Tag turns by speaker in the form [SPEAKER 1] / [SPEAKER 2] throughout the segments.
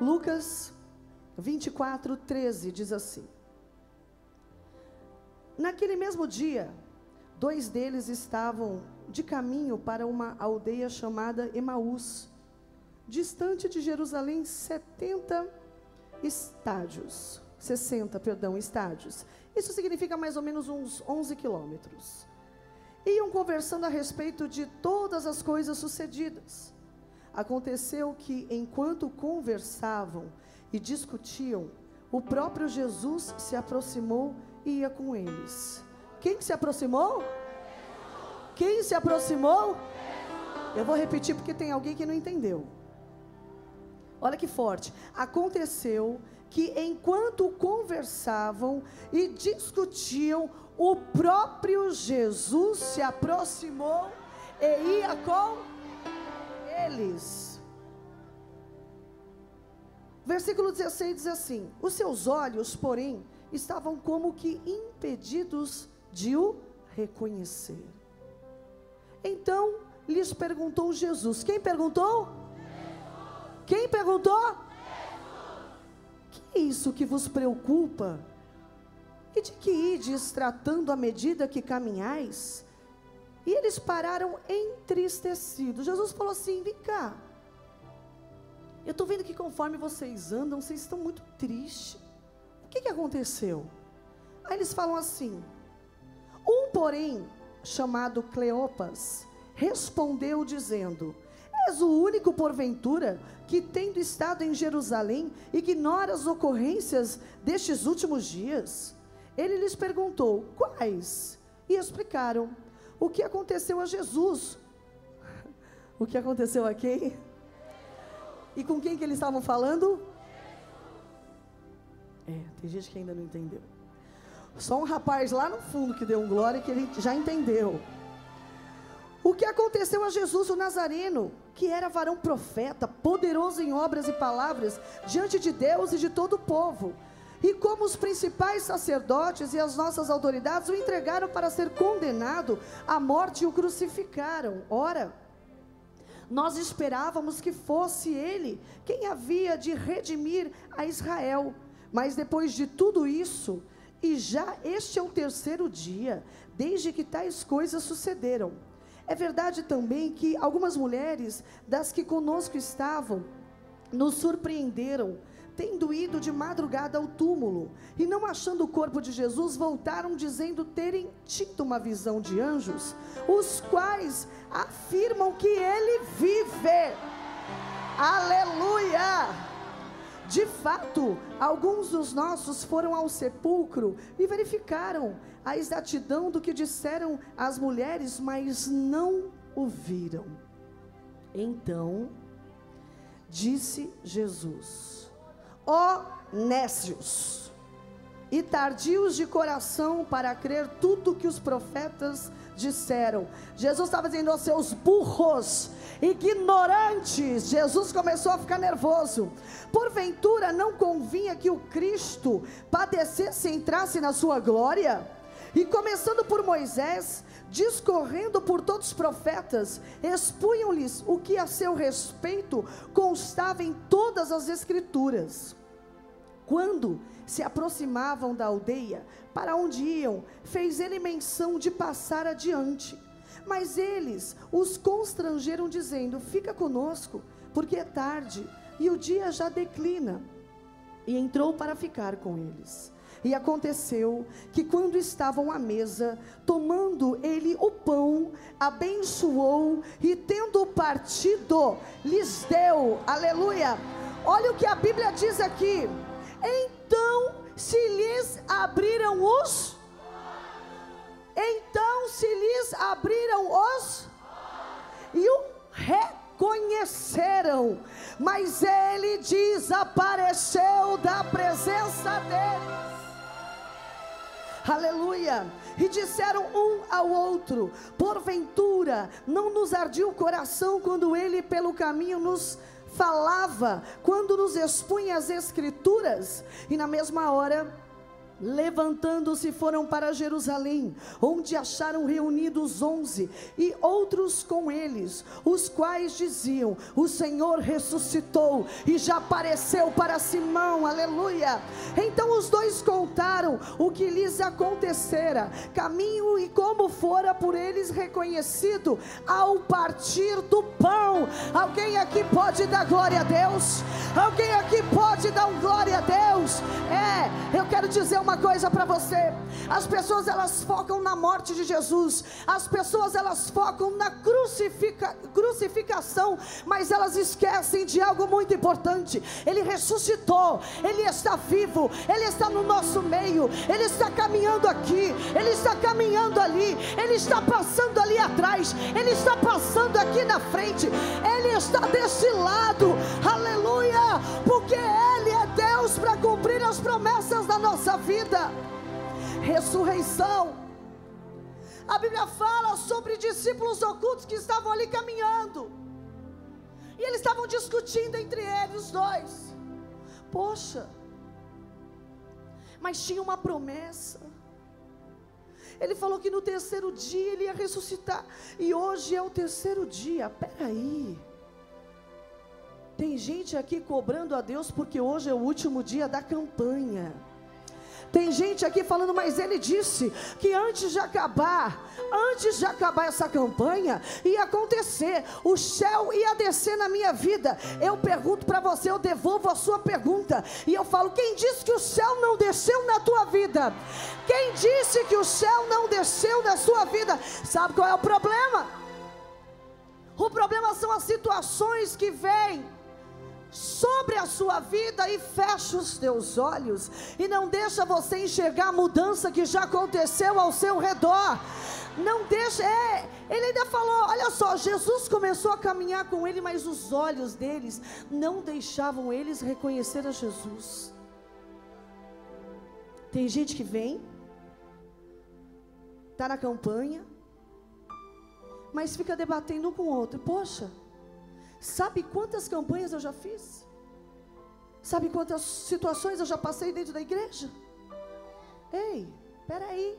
[SPEAKER 1] Lucas 24, 13 diz assim: Naquele mesmo dia, dois deles estavam de caminho para uma aldeia chamada Emaús, distante de Jerusalém 70 estádios, 60, perdão, estádios. Isso significa mais ou menos uns 11 quilômetros. Iam conversando a respeito de todas as coisas sucedidas. Aconteceu que, enquanto conversavam e discutiam, o próprio Jesus se aproximou e ia com eles. Quem se aproximou? Quem se aproximou? Eu vou repetir porque tem alguém que não entendeu. Olha que forte. Aconteceu que enquanto conversavam e discutiam, o próprio Jesus se aproximou e ia com eles. Versículo 16 diz assim: Os seus olhos, porém, estavam como que impedidos de o reconhecer. Então lhes perguntou Jesus: Quem perguntou? Jesus. Quem perguntou? Jesus. Que é isso que vos preocupa? E de que ides tratando à medida que caminhais? E eles pararam entristecidos. Jesus falou assim: Vem cá. Eu estou vendo que conforme vocês andam, vocês estão muito tristes. O que, que aconteceu? Aí eles falam assim: Um, porém, chamado Cleopas, respondeu dizendo: És o único, porventura, que, tendo estado em Jerusalém, ignora as ocorrências destes últimos dias? Ele lhes perguntou: Quais? E explicaram o que aconteceu a Jesus. O que aconteceu a quem? E com quem que eles estavam falando? É, tem gente que ainda não entendeu. Só um rapaz lá no fundo que deu um glória que ele já entendeu. O que aconteceu a Jesus o Nazareno, que era varão profeta, poderoso em obras e palavras, diante de Deus e de todo o povo. E como os principais sacerdotes e as nossas autoridades o entregaram para ser condenado à morte e o crucificaram. Ora, nós esperávamos que fosse ele quem havia de redimir a Israel. Mas depois de tudo isso, e já este é o terceiro dia, desde que tais coisas sucederam. É verdade também que algumas mulheres das que conosco estavam nos surpreenderam, tendo ido de madrugada ao túmulo e não achando o corpo de Jesus, voltaram dizendo terem tido uma visão de anjos, os quais afirmam que ele vive. Aleluia! De fato, alguns dos nossos foram ao sepulcro e verificaram a exatidão do que disseram as mulheres, mas não o viram. Então, disse Jesus: Ó nécios e tardios de coração para crer tudo que os profetas disseram. Jesus estava dizendo aos seus burros, ignorantes. Jesus começou a ficar nervoso. Porventura não convinha que o Cristo padecesse e entrasse na sua glória? E começando por Moisés, discorrendo por todos os profetas, expunham-lhes o que a seu respeito constava em todas as Escrituras. Quando se aproximavam da aldeia, para onde iam, fez ele menção de passar adiante. Mas eles os constrangeram, dizendo: Fica conosco, porque é tarde e o dia já declina. E entrou para ficar com eles. E aconteceu que, quando estavam à mesa, tomando ele o pão, abençoou e, tendo partido, lhes deu. Aleluia! Olha o que a Bíblia diz aqui. Então se lhes abriram os. Então se lhes abriram os. E o reconheceram. Mas ele desapareceu da presença deles. Aleluia. E disseram um ao outro: Porventura, não nos ardia o coração quando ele pelo caminho nos falava, quando nos expunha as Escrituras, e na mesma hora Levantando-se foram para Jerusalém, onde acharam reunidos onze e outros com eles, os quais diziam: O Senhor ressuscitou e já apareceu para Simão, aleluia. Então os dois contaram o que lhes acontecera, caminho e como fora por eles reconhecido ao partir do pão. Alguém aqui pode dar glória a Deus? Alguém aqui pode dar um glória a Deus? É, eu quero dizer uma coisa para você. As pessoas elas focam na morte de Jesus. As pessoas elas focam na crucifica, crucificação, mas elas esquecem de algo muito importante. Ele ressuscitou, ele está vivo, ele está no nosso meio, ele está caminhando aqui, ele está caminhando ali, ele está passando ali atrás, ele está passando aqui na frente, ele está desse lado. Aleluia! Porque é as promessas da nossa vida ressurreição. A Bíblia fala sobre discípulos ocultos que estavam ali caminhando. E eles estavam discutindo entre eles, dois. Poxa, mas tinha uma promessa. Ele falou que no terceiro dia ele ia ressuscitar. E hoje é o terceiro dia. Peraí. Tem gente aqui cobrando a Deus porque hoje é o último dia da campanha. Tem gente aqui falando, mas ele disse que antes de acabar, antes de acabar essa campanha, ia acontecer, o céu ia descer na minha vida. Eu pergunto para você, eu devolvo a sua pergunta, e eu falo: quem disse que o céu não desceu na tua vida? Quem disse que o céu não desceu na sua vida? Sabe qual é o problema? O problema são as situações que vêm sobre a sua vida e fecha os teus olhos e não deixa você enxergar a mudança que já aconteceu ao seu redor. Não deixa, é, ele ainda falou, olha só, Jesus começou a caminhar com ele, mas os olhos deles não deixavam eles reconhecer a Jesus. Tem gente que vem, está na campanha, mas fica debatendo um com o outro. Poxa, Sabe quantas campanhas eu já fiz? Sabe quantas situações eu já passei dentro da igreja? Ei, peraí.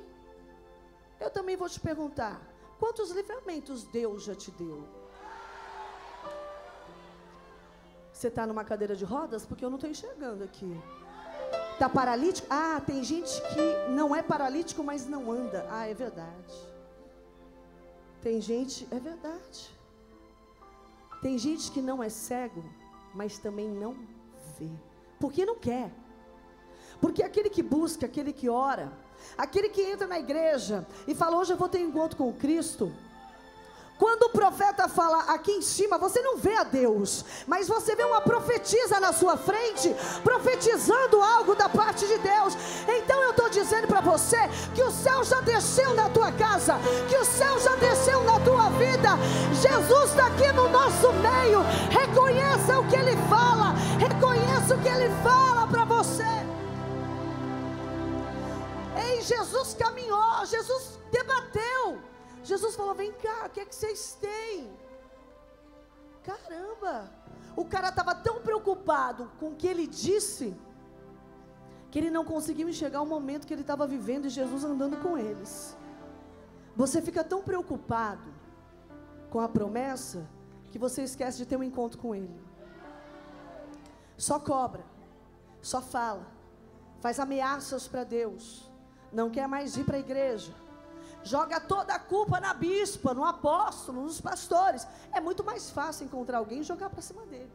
[SPEAKER 1] Eu também vou te perguntar: quantos livramentos Deus já te deu? Você está numa cadeira de rodas? Porque eu não estou enxergando aqui. Está paralítico? Ah, tem gente que não é paralítico, mas não anda. Ah, é verdade. Tem gente, é verdade. Tem gente que não é cego, mas também não vê. Porque não quer. Porque aquele que busca, aquele que ora, aquele que entra na igreja e fala: Hoje eu vou ter um encontro com Cristo. Quando o profeta fala aqui em cima, você não vê a Deus, mas você vê uma profetisa na sua frente, profetizando algo da parte de Deus. Então eu estou dizendo para você que o céu já desceu na tua casa, que o céu já desceu na tua vida. Jesus está aqui no nosso meio. Reconheça o que ele fala, reconheça o que ele fala para você. Ei, Jesus caminhou, Jesus debateu. Jesus falou: Vem cá, o que é que vocês têm? Caramba! O cara estava tão preocupado com o que ele disse, que ele não conseguiu enxergar o momento que ele estava vivendo e Jesus andando com eles. Você fica tão preocupado com a promessa que você esquece de ter um encontro com Ele. Só cobra, só fala, faz ameaças para Deus, não quer mais ir para a igreja joga toda a culpa na bispa, no apóstolo, nos pastores. É muito mais fácil encontrar alguém e jogar para cima dele.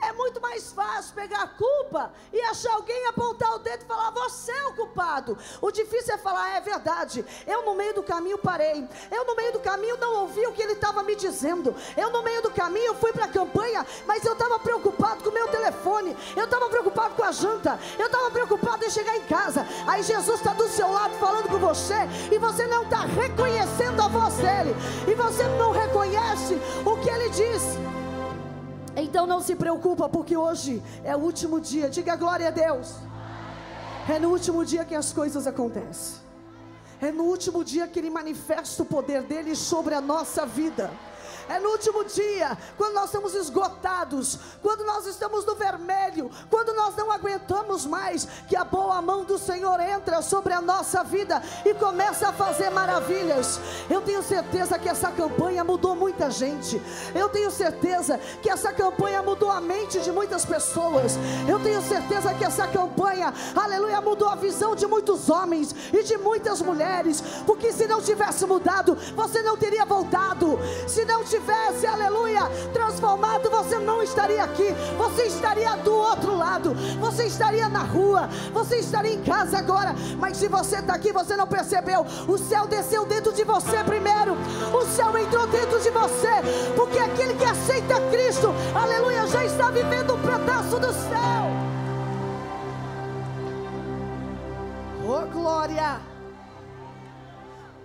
[SPEAKER 1] É muito mais fácil pegar a culpa e achar alguém apontar o dedo e falar: você é o culpado. O difícil é falar: é verdade. Eu no meio do caminho parei. Eu no meio do caminho não ouvi o que ele estava me dizendo. Eu no meio do caminho fui para a campanha, mas eu estava preocupado com o meu telefone. Eu estava preocupado com a janta. Eu estava preocupado em chegar em casa. Aí Jesus está do seu lado falando com você e você não está reconhecendo a voz dele. E você não reconhece o que ele diz. Então não se preocupa, porque hoje é o último dia. Diga glória a Deus. É no último dia que as coisas acontecem. É no último dia que Ele manifesta o poder dele sobre a nossa vida. É no último dia, quando nós estamos esgotados, quando nós estamos no vermelho, quando nós não aguentamos mais, que a boa mão do Senhor entra sobre a nossa vida e começa a fazer maravilhas. Eu tenho certeza que essa campanha mudou muita gente. Eu tenho certeza que essa campanha mudou a mente de muitas pessoas. Eu tenho certeza que essa campanha, aleluia, mudou a visão de muitos homens e de muitas mulheres. Porque se não tivesse mudado, você não teria voltado. Se não tivesse, aleluia, transformado, você não estaria aqui. Você estaria do outro lado. Você estaria na rua. Você estaria em casa agora. Mas se você está aqui, você não percebeu. O céu desceu dentro de você primeiro. O céu entrou dentro de você. Porque aquele que aceita Cristo, aleluia, já está vivendo um pedaço do céu. Oh glória!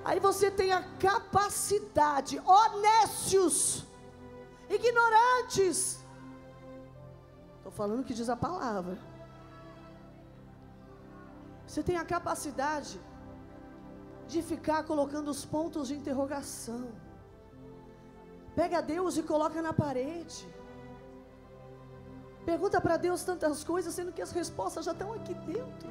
[SPEAKER 1] Aí você tem a capacidade, honestos, ignorantes. Estou falando o que diz a palavra. Você tem a capacidade de ficar colocando os pontos de interrogação. Pega Deus e coloca na parede. Pergunta para Deus tantas coisas, sendo que as respostas já estão aqui dentro.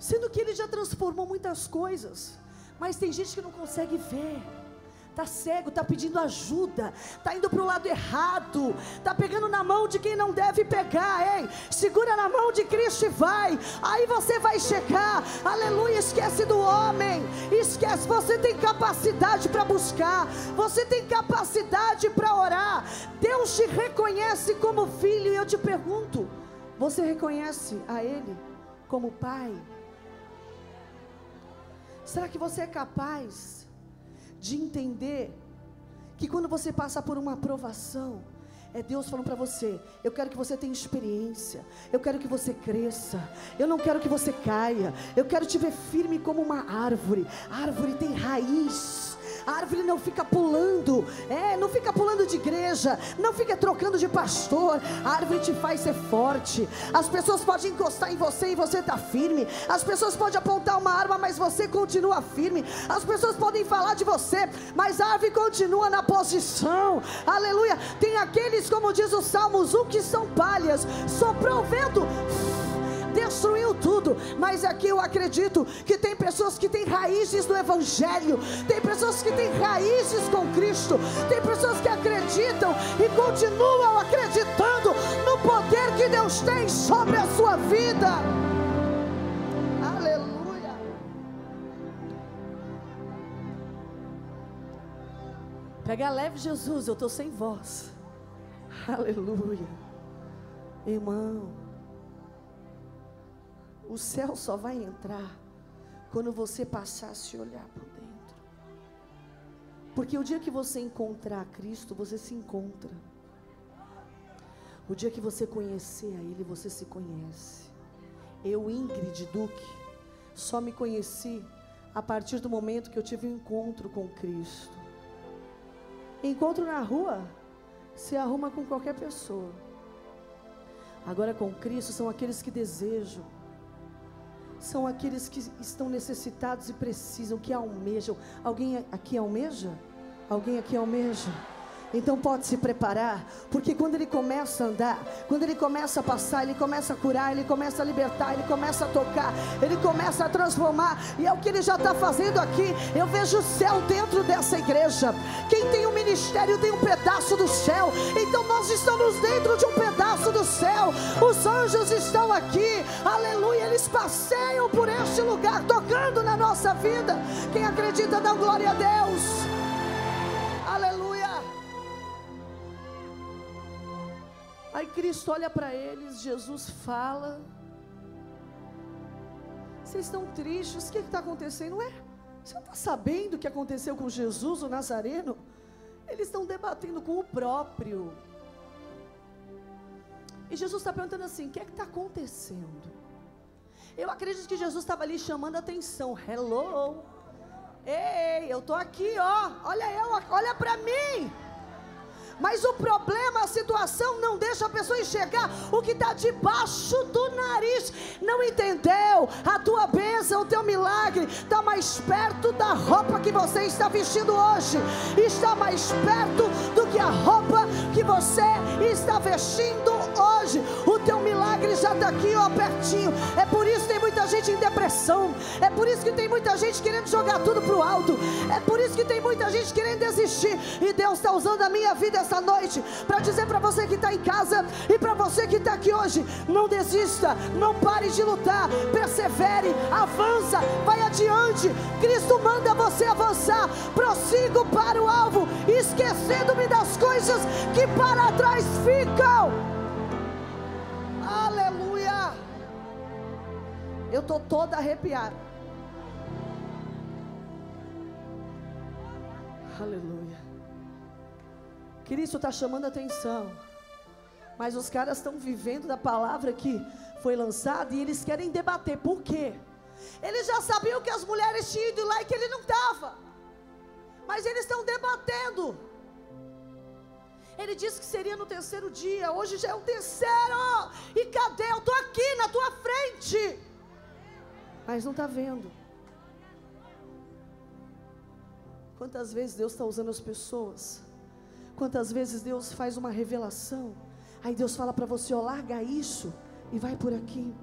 [SPEAKER 1] Sendo que Ele já transformou muitas coisas, mas tem gente que não consegue ver. Está cego, está pedindo ajuda, está indo para o lado errado, está pegando na mão de quem não deve pegar, ei, segura na mão de Cristo e vai, aí você vai checar, aleluia, esquece do homem, esquece, você tem capacidade para buscar, você tem capacidade para orar, Deus te reconhece como filho, e eu te pergunto, você reconhece a Ele como Pai? Será que você é capaz de entender que quando você passa por uma aprovação, é Deus falando para você: eu quero que você tenha experiência, eu quero que você cresça, eu não quero que você caia, eu quero te ver firme como uma árvore. A árvore tem raiz. A árvore não fica pulando, é, não fica pulando de igreja, não fica trocando de pastor. A árvore te faz ser forte. As pessoas podem encostar em você e você está firme. As pessoas podem apontar uma arma, mas você continua firme. As pessoas podem falar de você, mas a árvore continua na posição. Aleluia. Tem aqueles, como diz o Salmos 1, que são palhas. Soprou o vento destruiu tudo. Mas aqui eu acredito que tem pessoas que têm raízes no Evangelho, tem pessoas que têm raízes com Cristo, tem pessoas que acreditam e continuam acreditando no poder que Deus tem sobre a sua vida. Aleluia. Pega leve, Jesus, eu estou sem voz. Aleluia. Irmão. O céu só vai entrar quando você passar a se olhar por dentro. Porque o dia que você encontrar Cristo, você se encontra. O dia que você conhecer a Ele, você se conhece. Eu, Ingrid Duque, só me conheci a partir do momento que eu tive um encontro com Cristo. Encontro na rua se arruma com qualquer pessoa. Agora com Cristo são aqueles que desejam são aqueles que estão necessitados e precisam, que almejam. Alguém aqui almeja? Alguém aqui almeja? Então pode se preparar, porque quando ele começa a andar, quando ele começa a passar, ele começa a curar, ele começa a libertar, ele começa a tocar, ele começa a transformar, e é o que ele já está fazendo aqui. Eu vejo o céu dentro dessa igreja. Quem tem ministério tem um pedaço do céu, então nós estamos dentro de um pedaço do céu. Os anjos estão aqui, aleluia, eles passeiam por este lugar, tocando na nossa vida. Quem acredita, dá glória a Deus. Aí Cristo olha para eles, Jesus fala. Vocês estão tristes, o que está acontecendo? Ué, você não está sabendo o que aconteceu com Jesus, o Nazareno? Eles estão debatendo com o próprio. E Jesus está perguntando assim: o que é que está acontecendo? Eu acredito que Jesus estava ali chamando a atenção. Hello. Ei, eu estou aqui, ó. Olha eu, olha para mim. Mas o problema, a situação não deixa a pessoa enxergar o que está debaixo do nariz. Não entendeu? A tua bênção, o teu milagre está mais perto da roupa que você está vestindo hoje. Está mais perto do que a roupa que você está vestindo hoje. Milagre já está aqui, ó, pertinho. É por isso que tem muita gente em depressão. É por isso que tem muita gente querendo jogar tudo para o alto. É por isso que tem muita gente querendo desistir. E Deus está usando a minha vida essa noite para dizer para você que está em casa e para você que está aqui hoje: não desista, não pare de lutar, persevere, avança, vai adiante. Cristo manda você avançar, prossigo para o alvo, esquecendo-me das coisas que para trás ficam. Aleluia! Eu estou toda arrepiada. Aleluia. Cristo está chamando atenção. Mas os caras estão vivendo da palavra que foi lançada e eles querem debater. Por quê? Eles já sabiam que as mulheres tinham ido lá e que ele não estava. Mas eles estão debatendo. Ele disse que seria no terceiro dia. Hoje já é o terceiro. E cadê? Eu estou aqui na tua frente. Mas não está vendo. Quantas vezes Deus está usando as pessoas Quantas vezes Deus faz uma revelação, aí Deus fala para você: ó, larga isso e vai por aqui.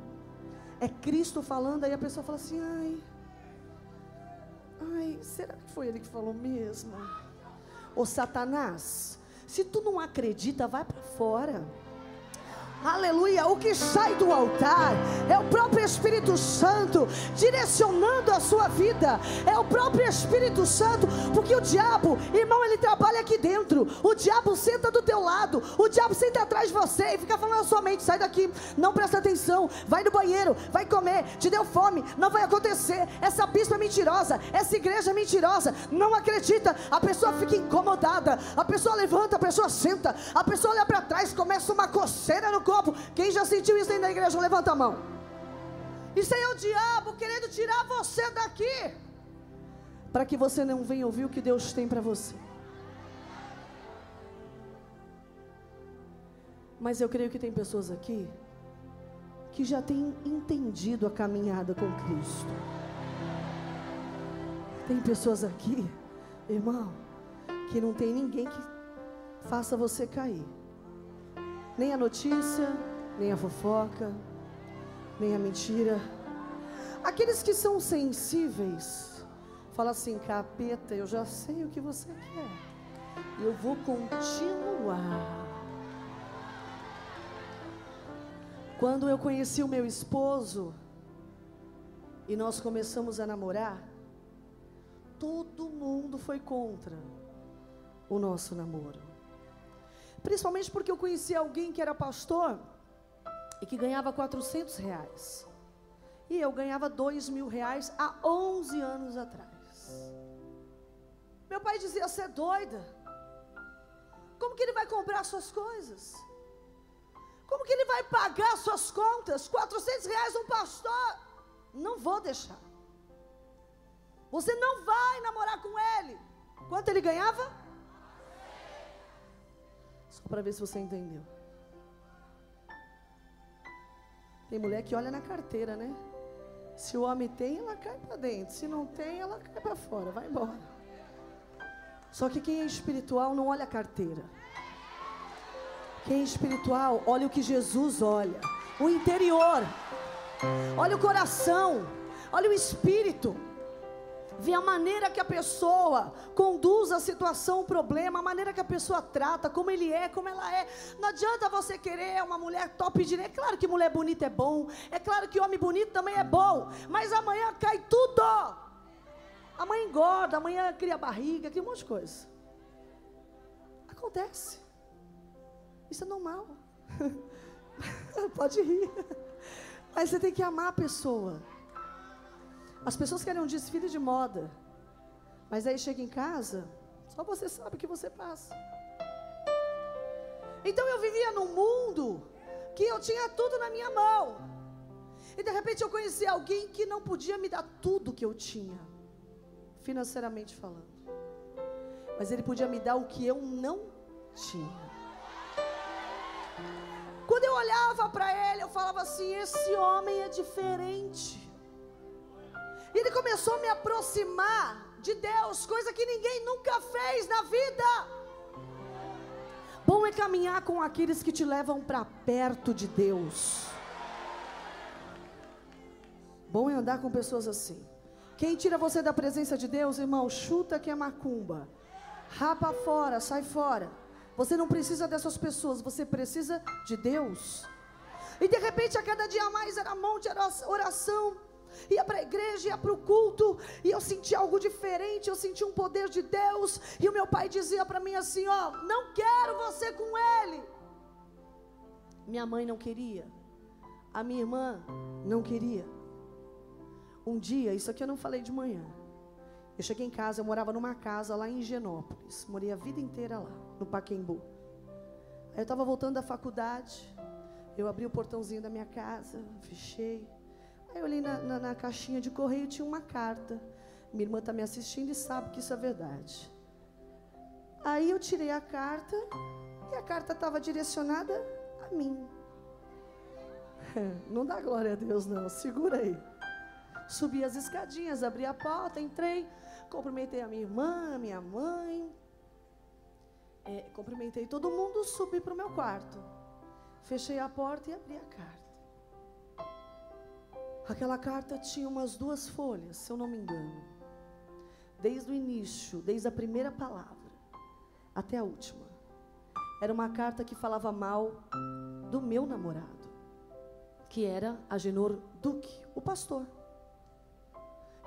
[SPEAKER 1] É Cristo falando, aí a pessoa fala assim: ai, ai, será que foi ele que falou mesmo? Ô Satanás, se tu não acredita, vai para fora. Aleluia. O que sai do altar é o próprio Espírito Santo direcionando a sua vida. É o próprio Espírito Santo, porque o diabo, irmão, ele trabalha aqui dentro. O diabo senta do teu lado. O diabo senta atrás de você e fica falando na sua mente: sai daqui, não presta atenção, vai no banheiro, vai comer, te deu fome, não vai acontecer. Essa bispa é mentirosa, essa igreja é mentirosa, não acredita. A pessoa fica incomodada, a pessoa levanta, a pessoa senta, a pessoa olha para trás, começa uma coceira no corpo. Quem já sentiu isso dentro da igreja, levanta a mão. Isso aí é o diabo querendo tirar você daqui. Para que você não venha ouvir o que Deus tem para você. Mas eu creio que tem pessoas aqui que já têm entendido a caminhada com Cristo. Tem pessoas aqui, irmão, que não tem ninguém que faça você cair nem a notícia, nem a fofoca, nem a mentira. Aqueles que são sensíveis, fala assim, capeta, eu já sei o que você quer. Eu vou continuar. Quando eu conheci o meu esposo e nós começamos a namorar, todo mundo foi contra o nosso namoro. Principalmente porque eu conheci alguém que era pastor e que ganhava 400 reais. E eu ganhava 2 mil reais há 11 anos atrás. Meu pai dizia: Você é doida? Como que ele vai comprar suas coisas? Como que ele vai pagar suas contas? 400 reais um pastor? Não vou deixar. Você não vai namorar com ele. Quanto ele ganhava? Só para ver se você entendeu. Tem mulher que olha na carteira, né? Se o homem tem, ela cai para dentro. Se não tem, ela cai para fora. Vai embora. Só que quem é espiritual não olha a carteira. Quem é espiritual olha o que Jesus olha. O interior. Olha o coração. Olha o espírito vê a maneira que a pessoa conduz a situação, o problema, a maneira que a pessoa trata, como ele é, como ela é. Não adianta você querer uma mulher top de. É claro que mulher bonita é bom, é claro que homem bonito também é bom, mas amanhã cai tudo. Amanhã engorda, amanhã cria barriga, cria um monte de coisa. Acontece. Isso é normal. Pode rir. Mas você tem que amar a pessoa. As pessoas querem um desfile de moda. Mas aí chega em casa, só você sabe o que você passa. Então eu vivia num mundo que eu tinha tudo na minha mão. E de repente eu conheci alguém que não podia me dar tudo que eu tinha, financeiramente falando. Mas ele podia me dar o que eu não tinha. Quando eu olhava para ele, eu falava assim: esse homem é diferente. E ele começou a me aproximar de Deus, coisa que ninguém nunca fez na vida. Bom é caminhar com aqueles que te levam para perto de Deus. Bom é andar com pessoas assim. Quem tira você da presença de Deus, irmão, chuta que é macumba. Rapa fora, sai fora. Você não precisa dessas pessoas, você precisa de Deus. E de repente, a cada dia mais era monte, era oração. Ia para a igreja, ia para o culto, e eu senti algo diferente, eu senti um poder de Deus. E o meu pai dizia para mim assim: Ó, não quero você com ele. Minha mãe não queria, a minha irmã não queria. Um dia, isso aqui eu não falei de manhã. Eu cheguei em casa, eu morava numa casa lá em Genópolis. Morei a vida inteira lá, no Paquembu. Aí eu estava voltando da faculdade. Eu abri o portãozinho da minha casa, fechei. Aí eu olhei na, na, na caixinha de correio e tinha uma carta. Minha irmã está me assistindo e sabe que isso é verdade. Aí eu tirei a carta e a carta estava direcionada a mim. Não dá glória a Deus, não. Segura aí. Subi as escadinhas, abri a porta, entrei. Cumprimentei a minha irmã, a minha mãe. É, cumprimentei todo mundo, subi para o meu quarto. Fechei a porta e abri a carta. Aquela carta tinha umas duas folhas, se eu não me engano. Desde o início, desde a primeira palavra até a última. Era uma carta que falava mal do meu namorado, que era Agenor Duque, o pastor.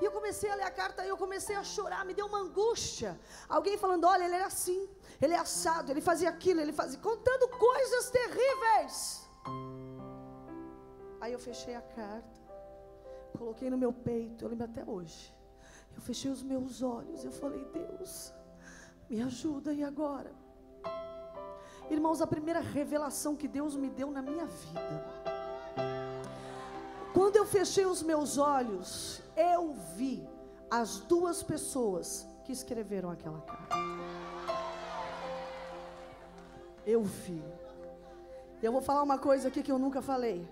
[SPEAKER 1] E eu comecei a ler a carta e eu comecei a chorar, me deu uma angústia. Alguém falando: olha, ele era assim, ele é assado, ele fazia aquilo, ele fazia. contando coisas terríveis. Aí eu fechei a carta, coloquei no meu peito, eu lembro até hoje. Eu fechei os meus olhos, eu falei: Deus, me ajuda, e agora? Irmãos, a primeira revelação que Deus me deu na minha vida. Quando eu fechei os meus olhos eu vi as duas pessoas que escreveram aquela carta. Eu vi. Eu vou falar uma coisa aqui que eu nunca falei.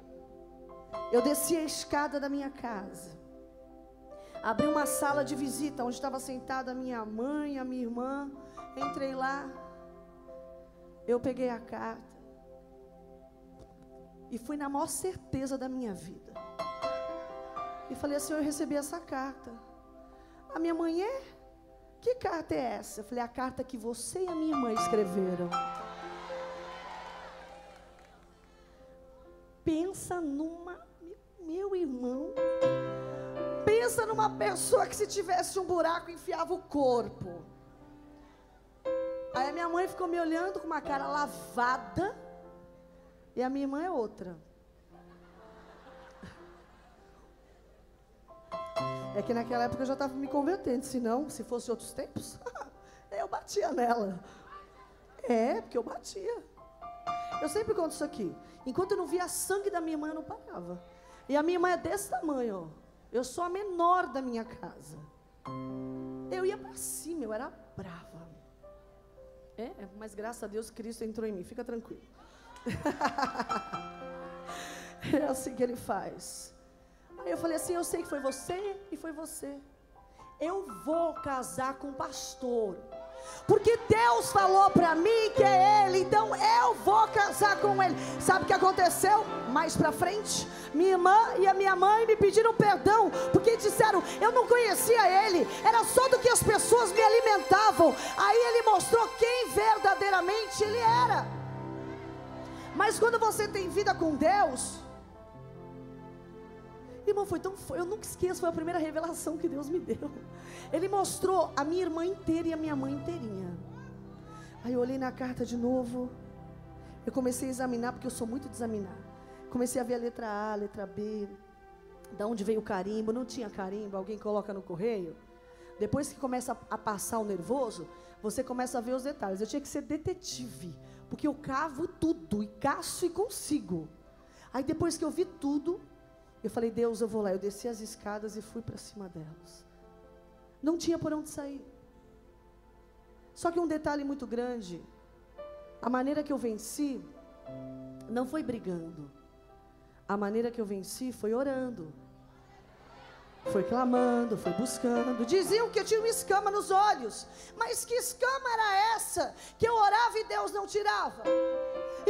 [SPEAKER 1] Eu desci a escada da minha casa. Abri uma sala de visita onde estava sentada a minha mãe, a minha irmã. Entrei lá. Eu peguei a carta. E fui na maior certeza da minha vida. E falei assim: Eu recebi essa carta. A minha mãe é? Que carta é essa? Eu falei: A carta que você e a minha mãe escreveram. Pensa numa. Meu irmão. Pensa numa pessoa que se tivesse um buraco enfiava o corpo. Aí a minha mãe ficou me olhando com uma cara lavada. E a minha irmã é outra. É que naquela época eu já estava me convertendo, senão, se fosse outros tempos, eu batia nela. É, porque eu batia. Eu sempre conto isso aqui. Enquanto eu não via sangue da minha irmã, eu não parava. E a minha irmã é desse tamanho, ó. Eu sou a menor da minha casa. Eu ia para cima, eu era brava. É, mas graças a Deus Cristo entrou em mim, fica tranquilo. é assim que ele faz. Aí eu falei assim: eu sei que foi você e foi você. Eu vou casar com o pastor. Porque Deus falou para mim que é ele, então eu vou casar com ele. Sabe o que aconteceu? Mais para frente, minha irmã e a minha mãe me pediram perdão, porque disseram: "Eu não conhecia ele, era só do que as pessoas me alimentavam". Aí ele mostrou quem verdadeiramente ele era. Mas quando você tem vida com Deus, Irmão, foi tão. Eu nunca esqueço, foi a primeira revelação que Deus me deu. Ele mostrou a minha irmã inteira e a minha mãe inteirinha. Aí eu olhei na carta de novo. Eu comecei a examinar, porque eu sou muito de examinar. Comecei a ver a letra A, a letra B. Da onde veio o carimbo? Não tinha carimbo, alguém coloca no correio. Depois que começa a passar o nervoso, você começa a ver os detalhes. Eu tinha que ser detetive, porque eu cavo tudo, e caço e consigo. Aí depois que eu vi tudo, eu falei, Deus, eu vou lá. Eu desci as escadas e fui para cima delas. Não tinha por onde sair. Só que um detalhe muito grande A maneira que eu venci não foi brigando. A maneira que eu venci foi orando. Foi clamando, foi buscando. Diziam que eu tinha uma escama nos olhos. Mas que escama era essa que eu orava e Deus não tirava?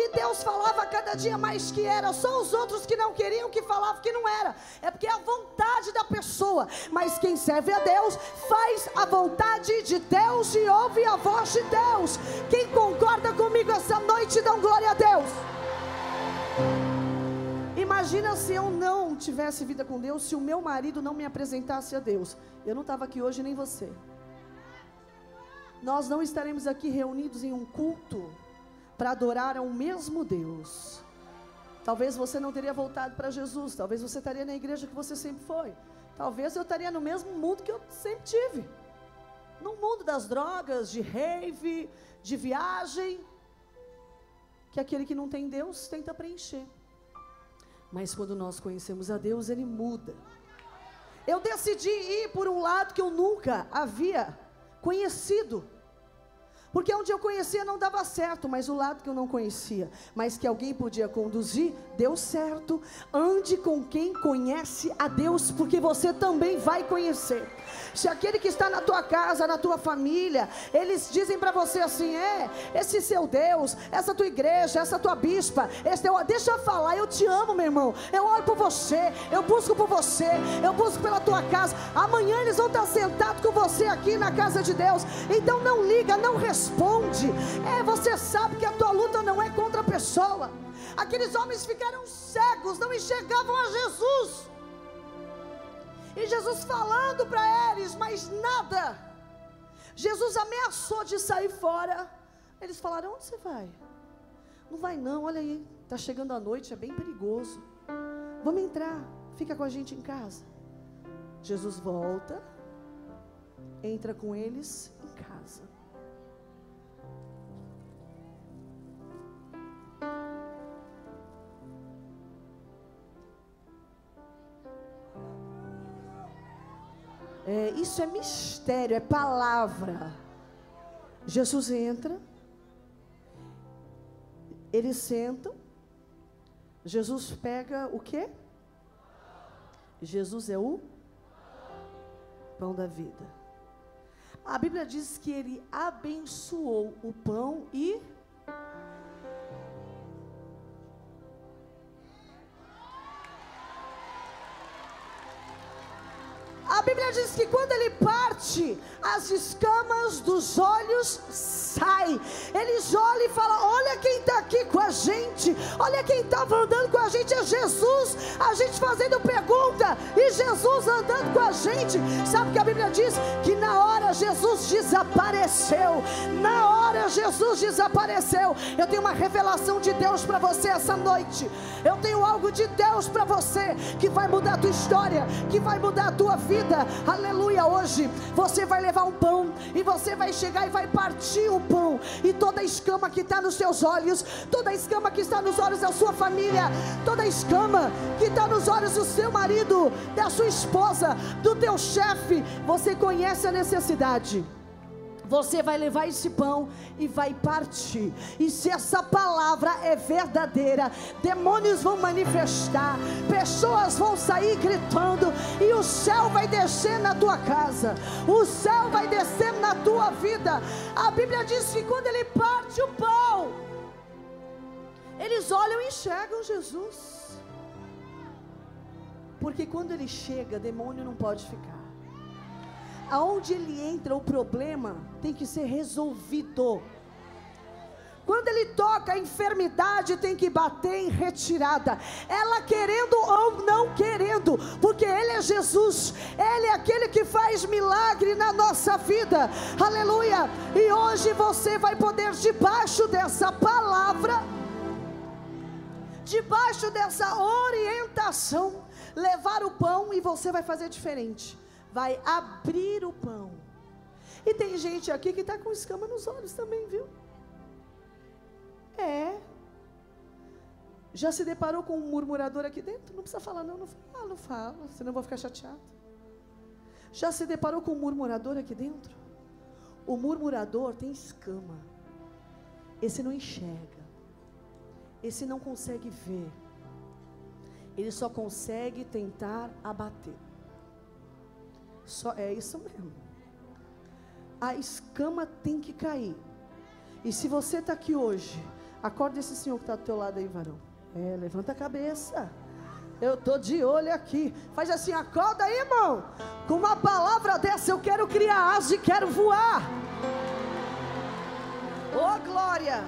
[SPEAKER 1] E Deus falava cada dia mais que era. Só os outros que não queriam que falavam que não era. É porque é a vontade da pessoa. Mas quem serve a Deus faz a vontade de Deus e ouve a voz de Deus. Quem concorda comigo essa noite, dão glória a Deus. Imagina se eu não tivesse vida com Deus, se o meu marido não me apresentasse a Deus. Eu não estava aqui hoje, nem você. Nós não estaremos aqui reunidos em um culto para adorar ao mesmo Deus. Talvez você não teria voltado para Jesus, talvez você estaria na igreja que você sempre foi. Talvez eu estaria no mesmo mundo que eu sempre tive. No mundo das drogas, de rave, de viagem, que aquele que não tem Deus tenta preencher. Mas quando nós conhecemos a Deus, Ele muda. Eu decidi ir por um lado que eu nunca havia conhecido. Porque onde eu conhecia não dava certo, mas o lado que eu não conhecia, mas que alguém podia conduzir, deu certo. Ande com quem conhece a Deus, porque você também vai conhecer. Se aquele que está na tua casa, na tua família, eles dizem para você assim: é, esse seu Deus, essa tua igreja, essa tua bispa, esse teu, deixa eu falar, eu te amo, meu irmão. Eu oro por você, eu busco por você, eu busco pela tua casa. Amanhã eles vão estar sentados com você aqui na casa de Deus. Então não liga, não responde responde. É, você sabe que a tua luta não é contra a pessoa. Aqueles homens ficaram cegos, não enxergavam a Jesus. E Jesus falando para eles, mas nada. Jesus ameaçou de sair fora. Eles falaram: onde você vai? Não vai não, olha aí, está chegando a noite, é bem perigoso. Vamos entrar, fica com a gente em casa. Jesus volta, entra com eles É, isso é mistério, é palavra. Jesus entra, eles sentam, Jesus pega o quê? Jesus é o pão da vida. A Bíblia diz que ele abençoou o pão e as escamas dos olhos saem. Eles olham e falam: Olha quem está aqui com a gente, olha quem estava andando com a gente, é Jesus. A gente fazendo pergunta e Jesus andando com a gente. Sabe que a Bíblia diz que na hora Jesus desapareceu. Na hora Jesus desapareceu. Eu tenho uma revelação de Deus para você essa noite. Eu tenho algo de Deus para você que vai mudar a tua história, que vai mudar a tua vida aleluia. Hoje você vai levar um pão e você vai chegar e vai partir o pão, e toda a escama que está nos seus olhos, toda a escama que está nos olhos da sua família, toda a escama que está nos olhos do seu marido, da sua esposa, do teu chefe, você conhece a necessidade. Você vai levar esse pão e vai partir. E se essa palavra é verdadeira, demônios vão manifestar, pessoas vão sair gritando, e o céu vai descer na tua casa, o céu vai descer na tua vida. A Bíblia diz que quando ele parte o pão, eles olham e enxergam Jesus. Porque quando ele chega, demônio não pode ficar aonde ele entra, o problema tem que ser resolvido. Quando ele toca, a enfermidade tem que bater em retirada. Ela querendo ou não querendo, porque Ele é Jesus, Ele é aquele que faz milagre na nossa vida. Aleluia! E hoje você vai poder, debaixo dessa palavra, debaixo dessa orientação, levar o pão e você vai fazer diferente vai abrir o pão. E tem gente aqui que está com escama nos olhos também, viu? É. Já se deparou com um murmurador aqui dentro? Não precisa falar, não, não fala, não fala, senão eu vou ficar chateado. Já se deparou com um murmurador aqui dentro? O murmurador tem escama. esse não enxerga, esse não consegue ver, ele só consegue tentar abater. Só é isso mesmo. A escama tem que cair. E se você está aqui hoje, acorda esse senhor que está do teu lado aí, varão. É, levanta a cabeça. Eu tô de olho aqui. Faz assim, acorda aí, irmão. Com uma palavra dessa eu quero criar asa e quero voar. Oh, glória!